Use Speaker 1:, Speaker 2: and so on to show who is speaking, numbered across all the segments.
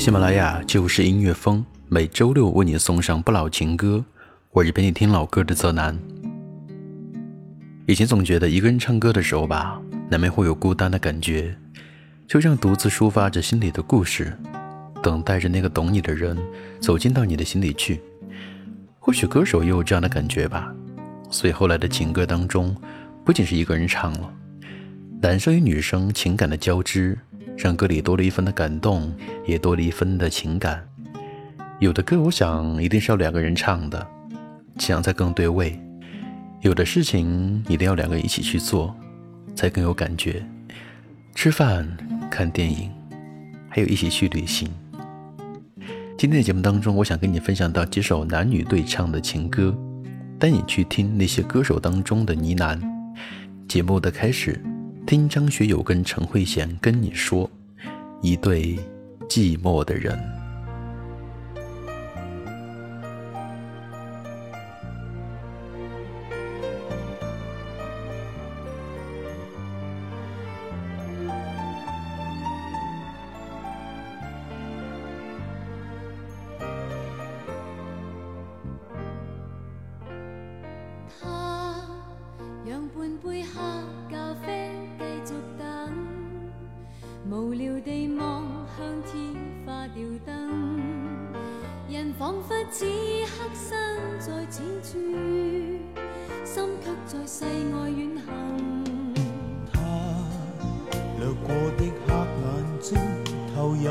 Speaker 1: 喜马拉雅就是音乐风，每周六为你送上不老情歌。我是陪你听老歌的泽南。以前总觉得一个人唱歌的时候吧，难免会有孤单的感觉，就像独自抒发着心里的故事，等待着那个懂你的人走进到你的心里去。或许歌手也有这样的感觉吧，所以后来的情歌当中，不仅是一个人唱了，男生与女生情感的交织。让歌里多了一份的感动，也多了一份的情感。有的歌，我想一定是要两个人唱的，这样才更对味；有的事情一定要两个一起去做，才更有感觉。吃饭、看电影，还有一起去旅行。今天的节目当中，我想跟你分享到几首男女对唱的情歌，带你去听那些歌手当中的呢喃。节目的开始。听张学友跟陈慧娴跟你说，一对寂寞的人。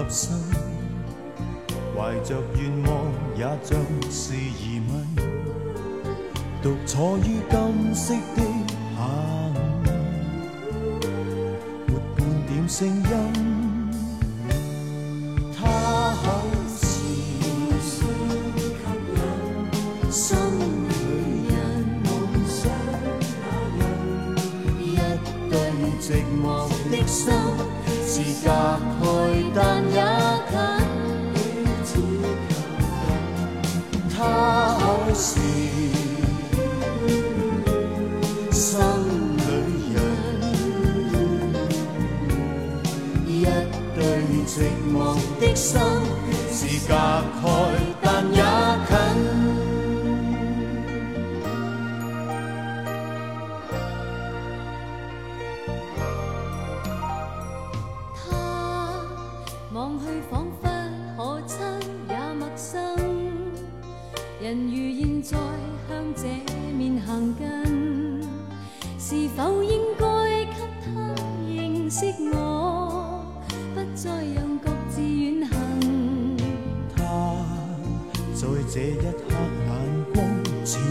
Speaker 2: 心
Speaker 3: 怀着愿望，也像是疑问。独坐于金色的下午，没半点声音。寂寞的心是隔开，但也近。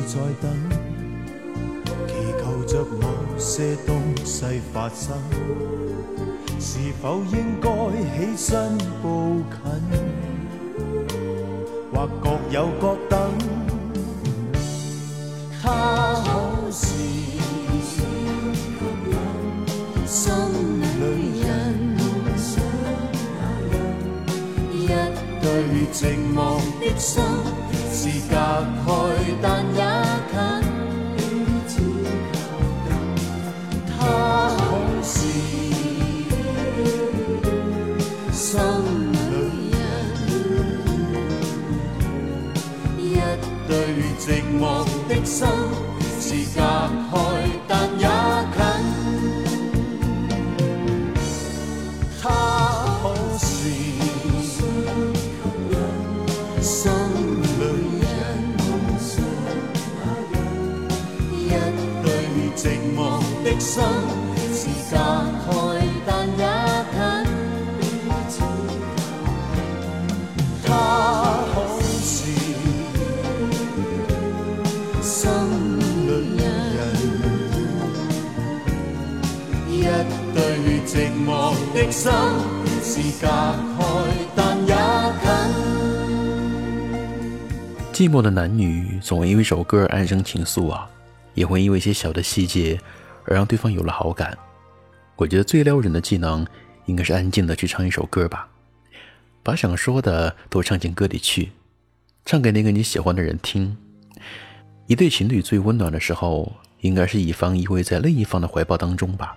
Speaker 2: 在
Speaker 3: 等，祈求着某些东西发生。是否应该起身步近，或各有各等？他好是心里人，一对寂寞的心是隔开，但也。心。寂寞的
Speaker 1: 男女总会因为一首歌而暗生情愫啊，也会因为一些小的细节而让对方有了好感。我觉得最撩人的技能应该是安静的去唱一首歌吧，把想说的都唱进歌里去，唱给那个你喜欢的人听。一对情侣最温暖的时候，应该是一方依偎在另一方的怀抱当中吧。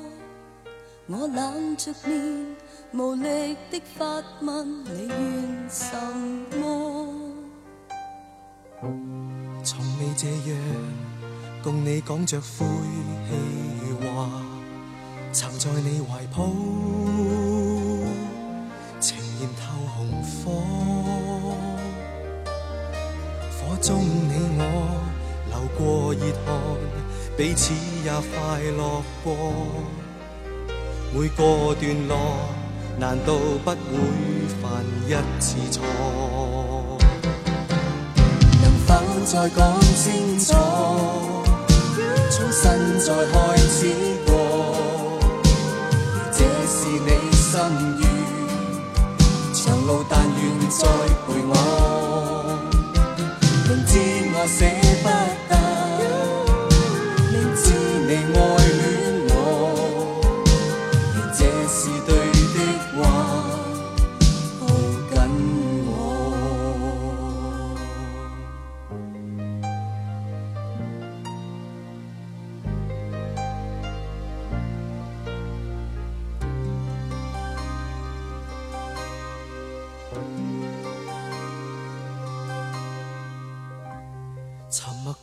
Speaker 1: 我
Speaker 2: 冷着面，无力的发问，你怨什么？
Speaker 4: 从未这样，共你讲着晦气话。曾在你怀抱，情燃透红火，火中你我流过热汗，彼此也快乐过。每个段落，难道不会犯一次错？能否再讲清楚，重新再开始过？这是你心愿，长路但愿再陪我，明知我舍不得。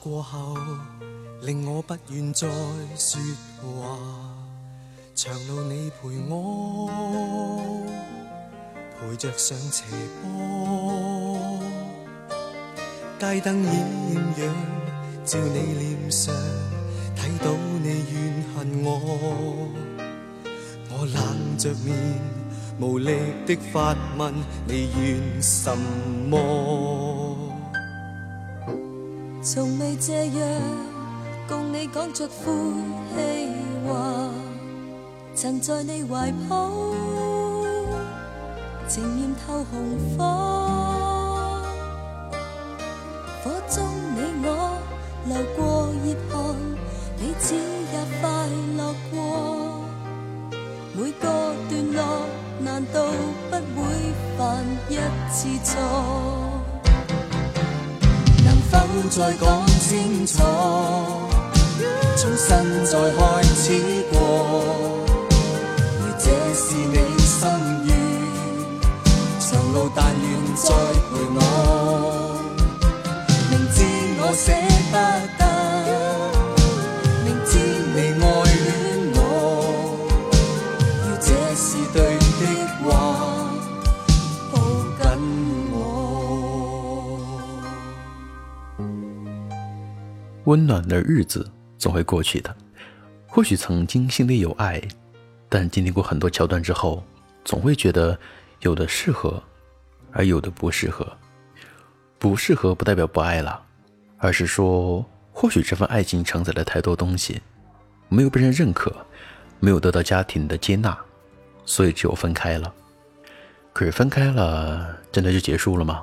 Speaker 4: 过后，令我不愿再说话。长路你陪我，陪着上斜坡。街灯染亮，照你脸上，睇到你怨恨我。我冷着面，无力的发问：你怨什么？
Speaker 2: 从未这样共你讲着敷衍话，曾在你怀抱，情愿透红火，火中你我流过热汗，彼此也快乐过。每个段落难道不会犯一次错？
Speaker 4: 再讲清楚，重新再开始过。而这是你心愿，长路但愿再陪我。
Speaker 1: 温暖的日子总会过去的。或许曾经心里有爱，但经历过很多桥段之后，总会觉得有的适合，而有的不适合。不适合不代表不爱了，而是说或许这份爱情承载了太多东西，没有被人认可，没有得到家庭的接纳，所以只有分开了。可是分开了，真的就结束了吗？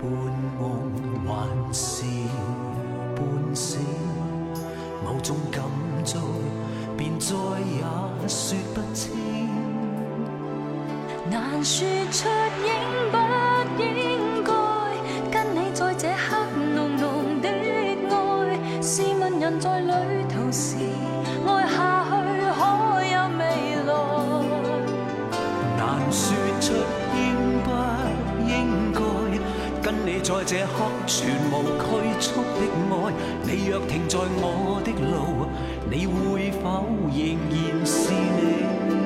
Speaker 5: 半梦还是半醒，某种感触便再也说不清，
Speaker 2: 难说出影。这刻
Speaker 5: 全无拘束的爱，你若停在我的路，你会否仍然是你？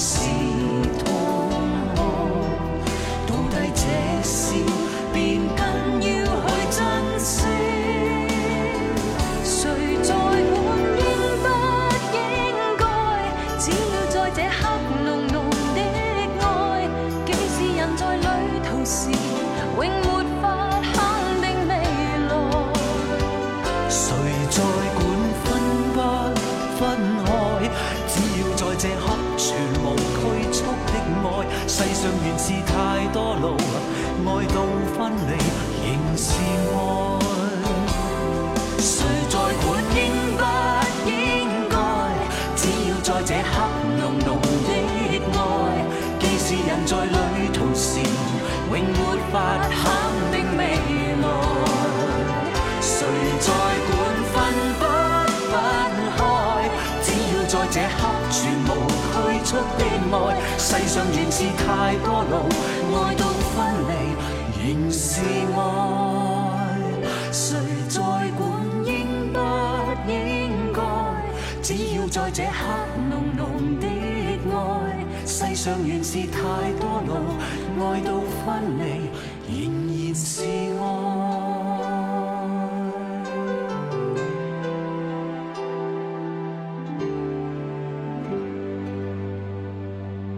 Speaker 5: see. 世上怨太多路，爱到分离，仍是爱。谁再管应不应该？只要在这刻浓浓的爱。世上原是太多路，爱到分离，仍然是爱。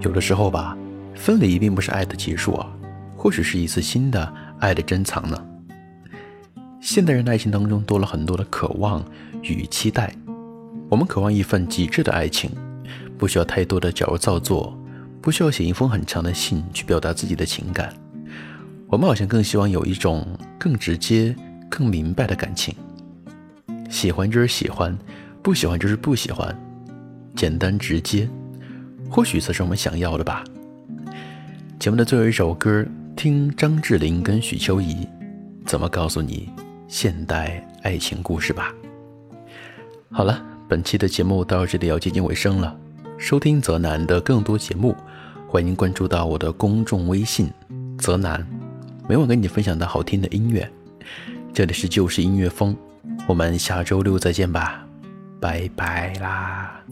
Speaker 1: 有的时候吧，分离并不是爱的结束啊，或许是一次新的爱的珍藏呢。现代人的爱情当中多了很多的渴望与期待，我们渴望一份极致的爱情，不需要太多的矫揉造作，不需要写一封很长的信去表达自己的情感。我们好像更希望有一种更直接、更明白的感情，喜欢就是喜欢，不喜欢就是不喜欢，简单直接。或许才是我们想要的吧。节目的最后一首歌，听张智霖跟许秋怡怎么告诉你现代爱情故事吧。好了，本期的节目到这里要接近尾声了。收听泽南的更多节目，欢迎关注到我的公众微信“泽南”，每晚跟你分享的好听的音乐。这里是旧时音乐风，我们下周六再见吧，拜拜啦。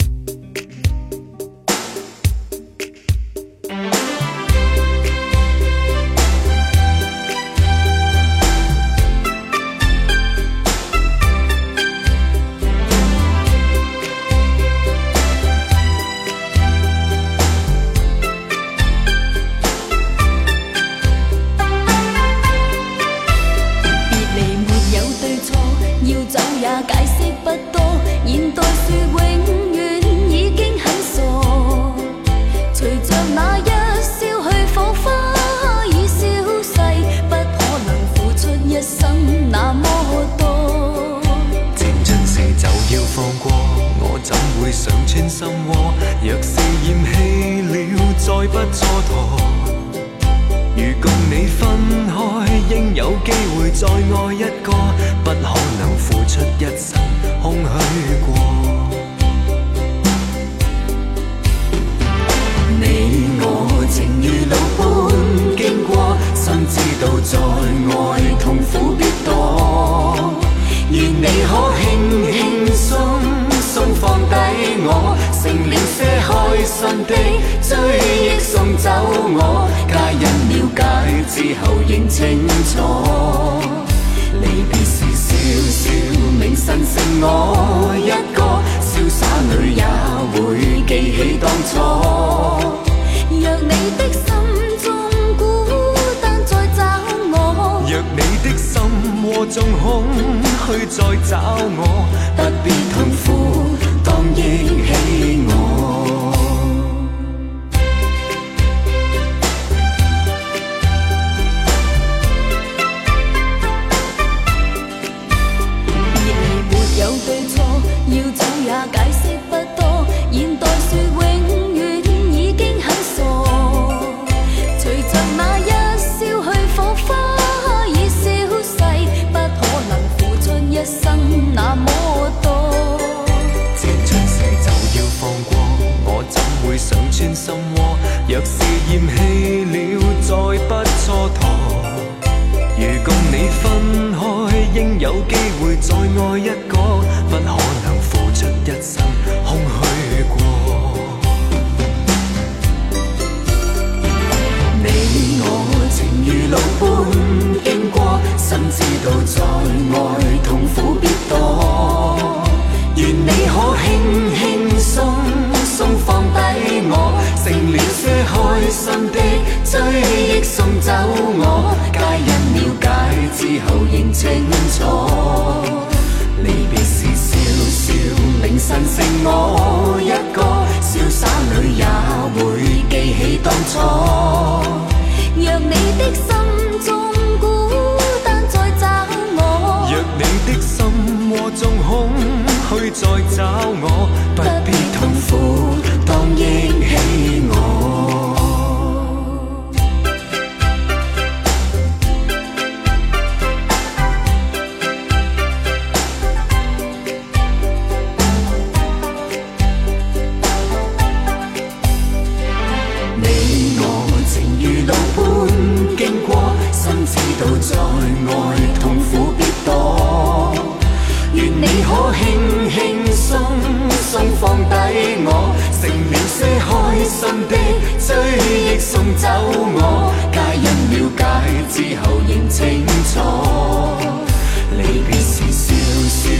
Speaker 2: 不蹉跎，如共你分开，应有
Speaker 5: 机会再爱一个，不可能付出一生空虚过。你我情如路般经过，心知道在爱痛苦必多。愿你可轻轻松松放低我，剩了些开心的。追送走我，家人了解之后认清楚。离别时笑笑，命辰剩我一个，潇洒女也会记起当初。
Speaker 2: 若你的心中孤单，再找我；
Speaker 5: 若你的心窝中空虚，再找我。若是厌弃了，再不蹉跎。如共你分开，应有机会再爱一个，不可能付出一生空虚过。你我情如路般经过，心知道再爱痛苦必多。愿你可轻。心的追忆送走我，皆因了解之后认清楚。离别时笑笑，明晨剩我一个，潇洒里也会记起当初。
Speaker 2: 若你的心中孤单再找我，
Speaker 5: 若你的心窝中空虚再找我，不必痛苦当忆起。走我，皆因了解之后认清楚，离别时笑笑，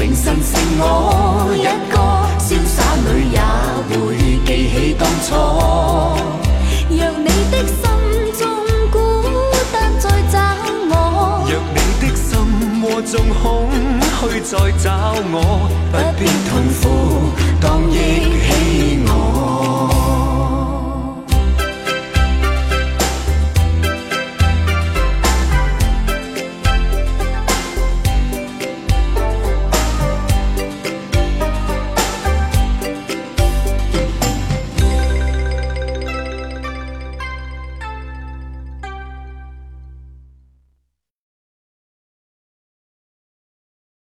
Speaker 5: 铭心剩我一个。潇洒女也会记起当初。
Speaker 2: 若你的心中孤单再找我，
Speaker 5: 若你的心窝中空虚再找我，不必痛苦，当忆起我。